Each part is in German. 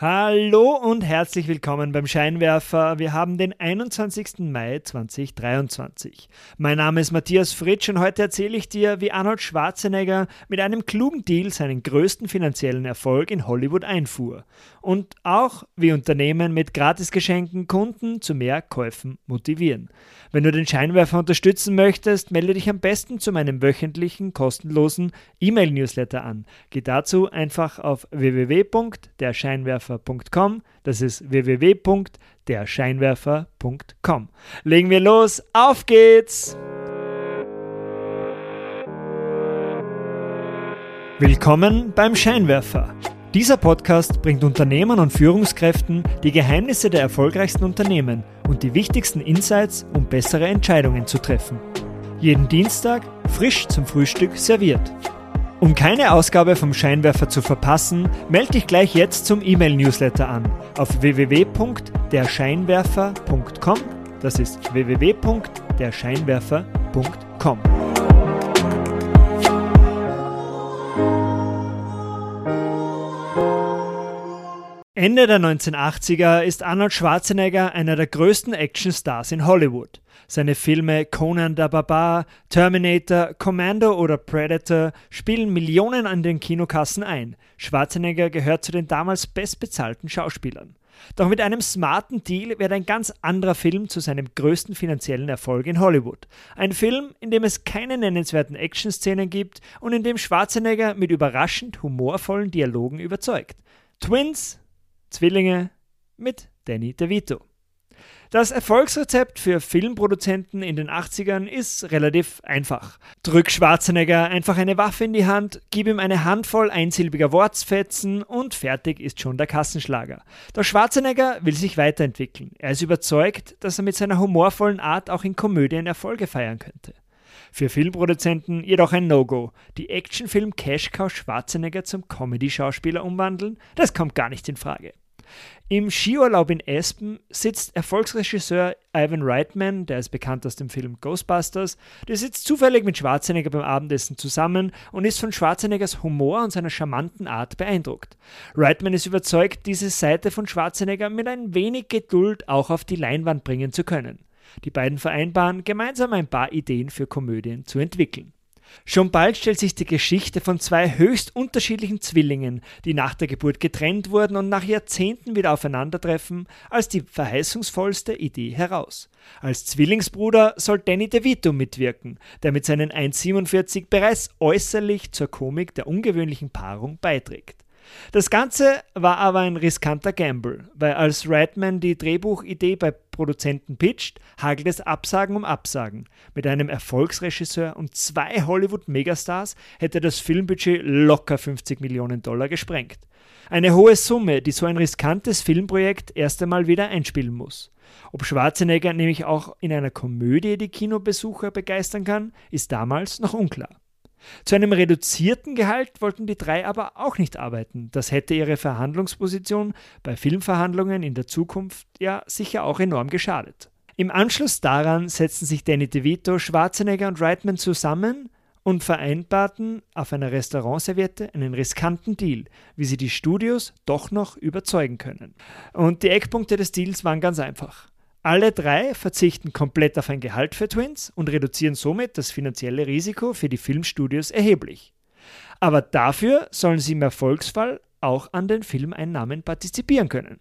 Hallo und herzlich willkommen beim Scheinwerfer. Wir haben den 21. Mai 2023. Mein Name ist Matthias Fritsch und heute erzähle ich dir, wie Arnold Schwarzenegger mit einem klugen Deal seinen größten finanziellen Erfolg in Hollywood einfuhr. Und auch, wie Unternehmen mit Gratisgeschenken Kunden zu mehr Käufen motivieren. Wenn du den Scheinwerfer unterstützen möchtest, melde dich am besten zu meinem wöchentlichen kostenlosen E-Mail-Newsletter an. Geh dazu einfach auf www.derscheinwerfer www.derscheinwerfer.com. Das ist www.derscheinwerfer.com. Legen wir los, auf geht's! Willkommen beim Scheinwerfer. Dieser Podcast bringt Unternehmern und Führungskräften die Geheimnisse der erfolgreichsten Unternehmen und die wichtigsten Insights, um bessere Entscheidungen zu treffen. Jeden Dienstag frisch zum Frühstück serviert. Um keine Ausgabe vom Scheinwerfer zu verpassen, melde dich gleich jetzt zum E-Mail-Newsletter an auf www.derscheinwerfer.com. Das ist www.derscheinwerfer.com. Ende der 1980er ist Arnold Schwarzenegger einer der größten Actionstars in Hollywood. Seine Filme Conan der Barbar, Terminator, Commando oder Predator spielen Millionen an den Kinokassen ein. Schwarzenegger gehört zu den damals bestbezahlten Schauspielern. Doch mit einem smarten Deal wird ein ganz anderer Film zu seinem größten finanziellen Erfolg in Hollywood. Ein Film, in dem es keine nennenswerten Actionszenen gibt und in dem Schwarzenegger mit überraschend humorvollen Dialogen überzeugt. Twins, Zwillinge mit Danny DeVito. Das Erfolgsrezept für Filmproduzenten in den 80ern ist relativ einfach. Drück Schwarzenegger einfach eine Waffe in die Hand, gib ihm eine Handvoll einsilbiger Wortsfetzen und fertig ist schon der Kassenschlager. Doch Schwarzenegger will sich weiterentwickeln. Er ist überzeugt, dass er mit seiner humorvollen Art auch in Komödien Erfolge feiern könnte. Für Filmproduzenten jedoch ein No-Go. Die Actionfilm Cash Cow Schwarzenegger zum Comedy-Schauspieler umwandeln, das kommt gar nicht in Frage. Im Skiurlaub in Espen sitzt Erfolgsregisseur Ivan Reitman, der ist bekannt aus dem Film Ghostbusters, der sitzt zufällig mit Schwarzenegger beim Abendessen zusammen und ist von Schwarzeneggers Humor und seiner charmanten Art beeindruckt. Reitman ist überzeugt, diese Seite von Schwarzenegger mit ein wenig Geduld auch auf die Leinwand bringen zu können. Die beiden vereinbaren, gemeinsam ein paar Ideen für Komödien zu entwickeln. Schon bald stellt sich die Geschichte von zwei höchst unterschiedlichen Zwillingen, die nach der Geburt getrennt wurden und nach Jahrzehnten wieder aufeinandertreffen, als die verheißungsvollste Idee heraus. Als Zwillingsbruder soll Danny DeVito mitwirken, der mit seinen 1,47 bereits äußerlich zur Komik der ungewöhnlichen Paarung beiträgt. Das Ganze war aber ein riskanter Gamble, weil als Redman die Drehbuchidee bei Produzenten pitcht, hagelt es Absagen um Absagen. Mit einem Erfolgsregisseur und zwei Hollywood-Megastars hätte das Filmbudget locker 50 Millionen Dollar gesprengt. Eine hohe Summe, die so ein riskantes Filmprojekt erst einmal wieder einspielen muss. Ob Schwarzenegger nämlich auch in einer Komödie die Kinobesucher begeistern kann, ist damals noch unklar. Zu einem reduzierten Gehalt wollten die drei aber auch nicht arbeiten. Das hätte ihre Verhandlungsposition bei Filmverhandlungen in der Zukunft ja sicher auch enorm geschadet. Im Anschluss daran setzten sich Danny DeVito, Schwarzenegger und Reitman zusammen und vereinbarten auf einer Restaurantserviette einen riskanten Deal, wie sie die Studios doch noch überzeugen können. Und die Eckpunkte des Deals waren ganz einfach. Alle drei verzichten komplett auf ein Gehalt für Twins und reduzieren somit das finanzielle Risiko für die Filmstudios erheblich. Aber dafür sollen sie im Erfolgsfall auch an den Filmeinnahmen partizipieren können.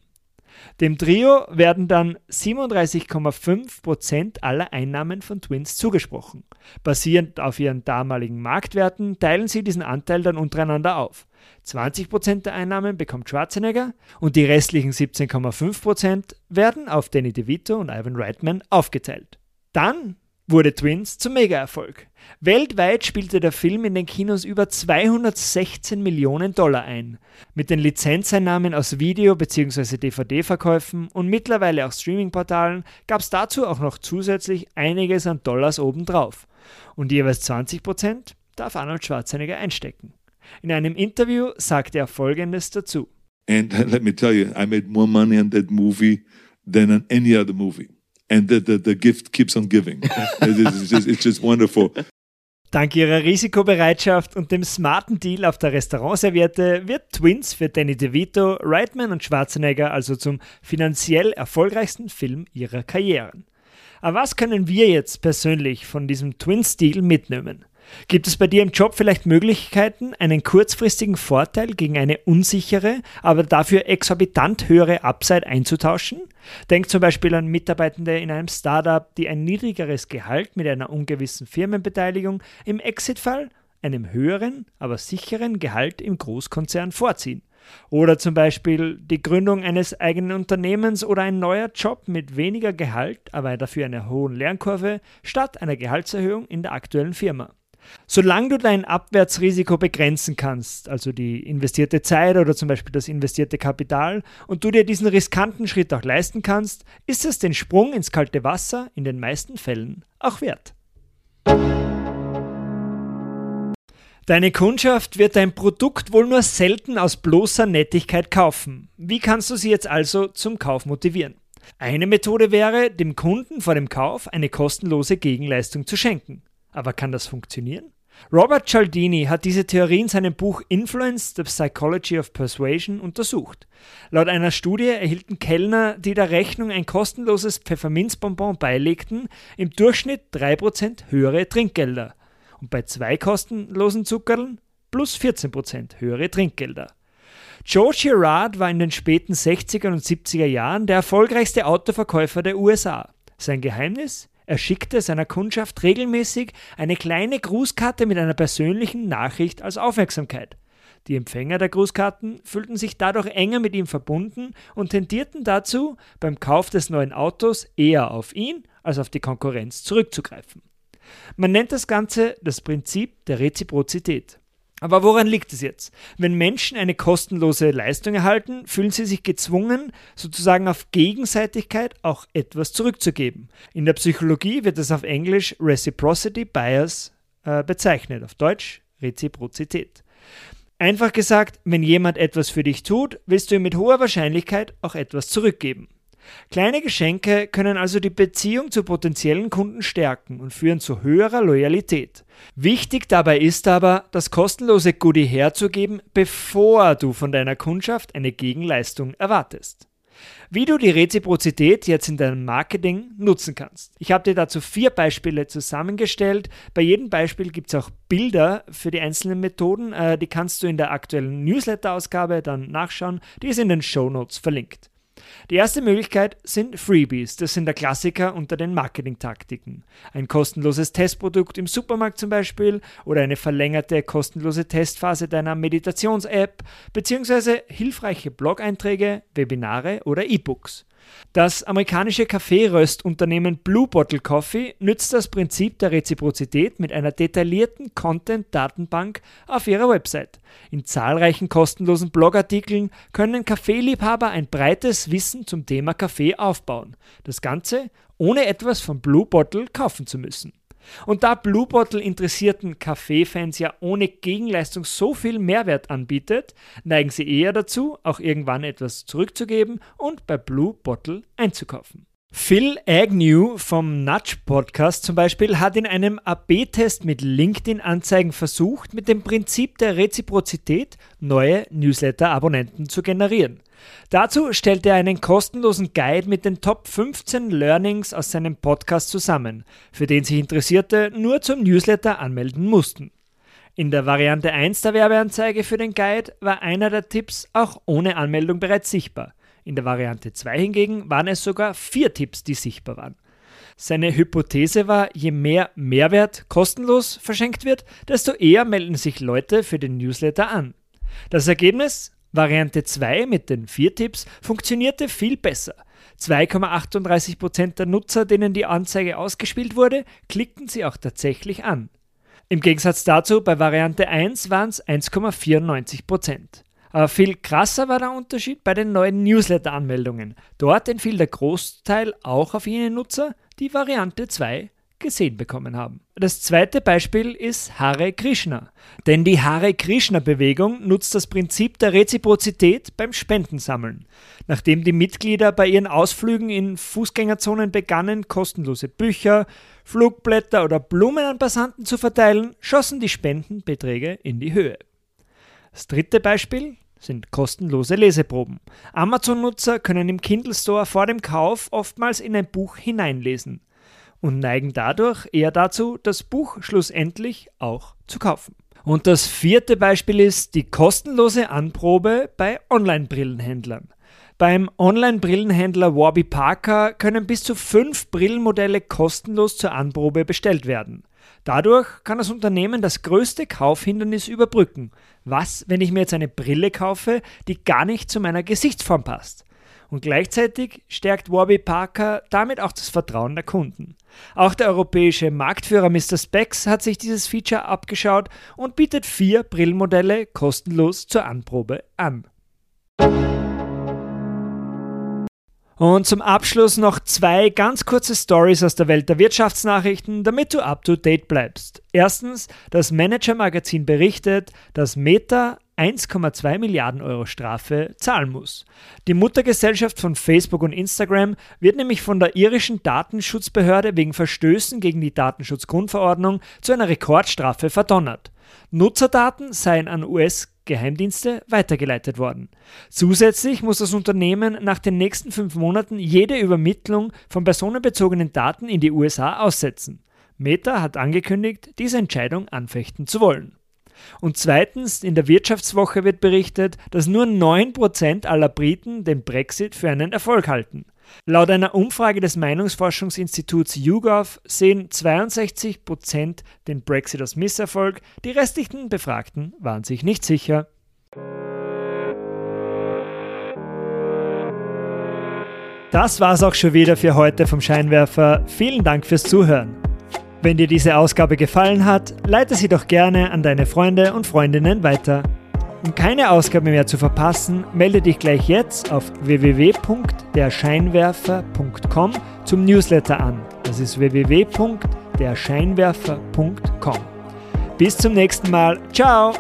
Dem Trio werden dann 37,5% aller Einnahmen von Twins zugesprochen. Basierend auf ihren damaligen Marktwerten teilen sie diesen Anteil dann untereinander auf. 20% der Einnahmen bekommt Schwarzenegger und die restlichen 17,5% werden auf Danny DeVito und Ivan Reitman aufgeteilt. Dann wurde Twins zum Mega-Erfolg. Weltweit spielte der Film in den Kinos über 216 Millionen Dollar ein. Mit den Lizenzeinnahmen aus Video- bzw. DVD-Verkäufen und mittlerweile auch Streaming-Portalen gab es dazu auch noch zusätzlich einiges an Dollars obendrauf. Und jeweils 20% darf Arnold Schwarzenegger einstecken. In einem Interview sagte er Folgendes dazu. And let me tell you, I made more money on that movie than on any other movie. And the, the, the gift keeps on giving. it's, just, it's just wonderful. Dank ihrer Risikobereitschaft und dem smarten Deal auf der Restaurantserviette wird Twins für Danny DeVito, Reitman und Schwarzenegger also zum finanziell erfolgreichsten Film ihrer Karrieren. Aber was können wir jetzt persönlich von diesem Twins-Deal mitnehmen? Gibt es bei dir im Job vielleicht Möglichkeiten, einen kurzfristigen Vorteil gegen eine unsichere, aber dafür exorbitant höhere Upside einzutauschen? Denk zum Beispiel an Mitarbeitende in einem Startup, die ein niedrigeres Gehalt mit einer ungewissen Firmenbeteiligung im Exit-Fall einem höheren, aber sicheren Gehalt im Großkonzern vorziehen. Oder zum Beispiel die Gründung eines eigenen Unternehmens oder ein neuer Job mit weniger Gehalt, aber dafür einer hohen Lernkurve, statt einer Gehaltserhöhung in der aktuellen Firma. Solange du dein Abwärtsrisiko begrenzen kannst, also die investierte Zeit oder zum Beispiel das investierte Kapital, und du dir diesen riskanten Schritt auch leisten kannst, ist es den Sprung ins kalte Wasser in den meisten Fällen auch wert. Deine Kundschaft wird dein Produkt wohl nur selten aus bloßer Nettigkeit kaufen. Wie kannst du sie jetzt also zum Kauf motivieren? Eine Methode wäre, dem Kunden vor dem Kauf eine kostenlose Gegenleistung zu schenken. Aber kann das funktionieren? Robert Cialdini hat diese Theorie in seinem Buch Influence, The Psychology of Persuasion untersucht. Laut einer Studie erhielten Kellner, die der Rechnung ein kostenloses Pfefferminzbonbon beilegten, im Durchschnitt 3% höhere Trinkgelder. Und bei zwei kostenlosen Zuckerln plus 14% höhere Trinkgelder. Joe Girard war in den späten 60er und 70er Jahren der erfolgreichste Autoverkäufer der USA. Sein Geheimnis? Er schickte seiner Kundschaft regelmäßig eine kleine Grußkarte mit einer persönlichen Nachricht als Aufmerksamkeit. Die Empfänger der Grußkarten fühlten sich dadurch enger mit ihm verbunden und tendierten dazu, beim Kauf des neuen Autos eher auf ihn als auf die Konkurrenz zurückzugreifen. Man nennt das Ganze das Prinzip der Reziprozität. Aber woran liegt es jetzt? Wenn Menschen eine kostenlose Leistung erhalten, fühlen sie sich gezwungen, sozusagen auf Gegenseitigkeit auch etwas zurückzugeben. In der Psychologie wird es auf Englisch Reciprocity Bias äh, bezeichnet, auf Deutsch Reziprozität. Einfach gesagt, wenn jemand etwas für dich tut, willst du ihm mit hoher Wahrscheinlichkeit auch etwas zurückgeben. Kleine Geschenke können also die Beziehung zu potenziellen Kunden stärken und führen zu höherer Loyalität. Wichtig dabei ist aber, das kostenlose Goodie herzugeben, bevor du von deiner Kundschaft eine Gegenleistung erwartest. Wie du die Reziprozität jetzt in deinem Marketing nutzen kannst. Ich habe dir dazu vier Beispiele zusammengestellt. Bei jedem Beispiel gibt es auch Bilder für die einzelnen Methoden. Äh, die kannst du in der aktuellen Newsletter-Ausgabe dann nachschauen. Die ist in den Show Notes verlinkt. Die erste Möglichkeit sind Freebies. Das sind der Klassiker unter den Marketingtaktiken. Ein kostenloses Testprodukt im Supermarkt zum Beispiel oder eine verlängerte kostenlose Testphase deiner Meditations-App beziehungsweise hilfreiche Blog-Einträge, Webinare oder E-Books. Das amerikanische Kaffeeröstunternehmen Blue Bottle Coffee nützt das Prinzip der Reziprozität mit einer detaillierten Content-Datenbank auf ihrer Website. In zahlreichen kostenlosen Blogartikeln können Kaffeeliebhaber ein breites Wissen zum Thema Kaffee aufbauen. Das Ganze ohne etwas von Blue Bottle kaufen zu müssen. Und da Blue Bottle interessierten Kaffeefans ja ohne Gegenleistung so viel Mehrwert anbietet, neigen sie eher dazu, auch irgendwann etwas zurückzugeben und bei Blue Bottle einzukaufen. Phil Agnew vom Nudge Podcast zum Beispiel hat in einem AB-Test mit LinkedIn-Anzeigen versucht, mit dem Prinzip der Reziprozität neue Newsletter-Abonnenten zu generieren. Dazu stellte er einen kostenlosen Guide mit den Top 15 Learnings aus seinem Podcast zusammen, für den sich Interessierte nur zum Newsletter anmelden mussten. In der Variante 1 der Werbeanzeige für den Guide war einer der Tipps auch ohne Anmeldung bereits sichtbar. In der Variante 2 hingegen waren es sogar vier Tipps, die sichtbar waren. Seine Hypothese war, je mehr Mehrwert kostenlos verschenkt wird, desto eher melden sich Leute für den Newsletter an. Das Ergebnis? Variante 2 mit den vier Tipps funktionierte viel besser. 2,38% der Nutzer, denen die Anzeige ausgespielt wurde, klickten sie auch tatsächlich an. Im Gegensatz dazu bei Variante 1 waren es 1,94%. Aber viel krasser war der Unterschied bei den neuen Newsletter-Anmeldungen. Dort entfiel der Großteil auch auf jene Nutzer, die Variante 2 gesehen bekommen haben. Das zweite Beispiel ist Hare Krishna. Denn die Hare Krishna-Bewegung nutzt das Prinzip der Reziprozität beim Spendensammeln. Nachdem die Mitglieder bei ihren Ausflügen in Fußgängerzonen begannen, kostenlose Bücher, Flugblätter oder Blumen an Passanten zu verteilen, schossen die Spendenbeträge in die Höhe. Das dritte Beispiel sind kostenlose Leseproben. Amazon-Nutzer können im Kindle Store vor dem Kauf oftmals in ein Buch hineinlesen und neigen dadurch eher dazu, das Buch schlussendlich auch zu kaufen. Und das vierte Beispiel ist die kostenlose Anprobe bei Online-Brillenhändlern. Beim Online-Brillenhändler Warby Parker können bis zu fünf Brillenmodelle kostenlos zur Anprobe bestellt werden. Dadurch kann das Unternehmen das größte Kaufhindernis überbrücken. Was, wenn ich mir jetzt eine Brille kaufe, die gar nicht zu meiner Gesichtsform passt? Und gleichzeitig stärkt Warby Parker damit auch das Vertrauen der Kunden. Auch der europäische Marktführer Mr. Specs hat sich dieses Feature abgeschaut und bietet vier Brillenmodelle kostenlos zur Anprobe an. Und zum Abschluss noch zwei ganz kurze Stories aus der Welt der Wirtschaftsnachrichten, damit du up to date bleibst. Erstens, das Manager Magazin berichtet, dass Meta 1,2 Milliarden Euro Strafe zahlen muss. Die Muttergesellschaft von Facebook und Instagram wird nämlich von der irischen Datenschutzbehörde wegen Verstößen gegen die Datenschutzgrundverordnung zu einer Rekordstrafe verdonnert. Nutzerdaten seien an US-Geheimdienste weitergeleitet worden. Zusätzlich muss das Unternehmen nach den nächsten fünf Monaten jede Übermittlung von personenbezogenen Daten in die USA aussetzen. Meta hat angekündigt, diese Entscheidung anfechten zu wollen. Und zweitens, in der Wirtschaftswoche wird berichtet, dass nur 9% aller Briten den Brexit für einen Erfolg halten. Laut einer Umfrage des Meinungsforschungsinstituts YouGov sehen 62% den Brexit als Misserfolg, die restlichen Befragten waren sich nicht sicher. Das war's auch schon wieder für heute vom Scheinwerfer. Vielen Dank fürs Zuhören. Wenn dir diese Ausgabe gefallen hat, leite sie doch gerne an deine Freunde und Freundinnen weiter. Um keine Ausgabe mehr zu verpassen, melde dich gleich jetzt auf www.derscheinwerfer.com zum Newsletter an. Das ist www.derscheinwerfer.com. Bis zum nächsten Mal. Ciao!